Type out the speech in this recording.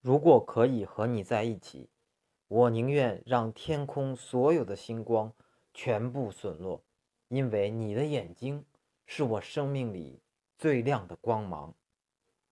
如果可以和你在一起我宁愿让天空所有的星光全部损落因为你的眼睛是我生命里最亮的光芒。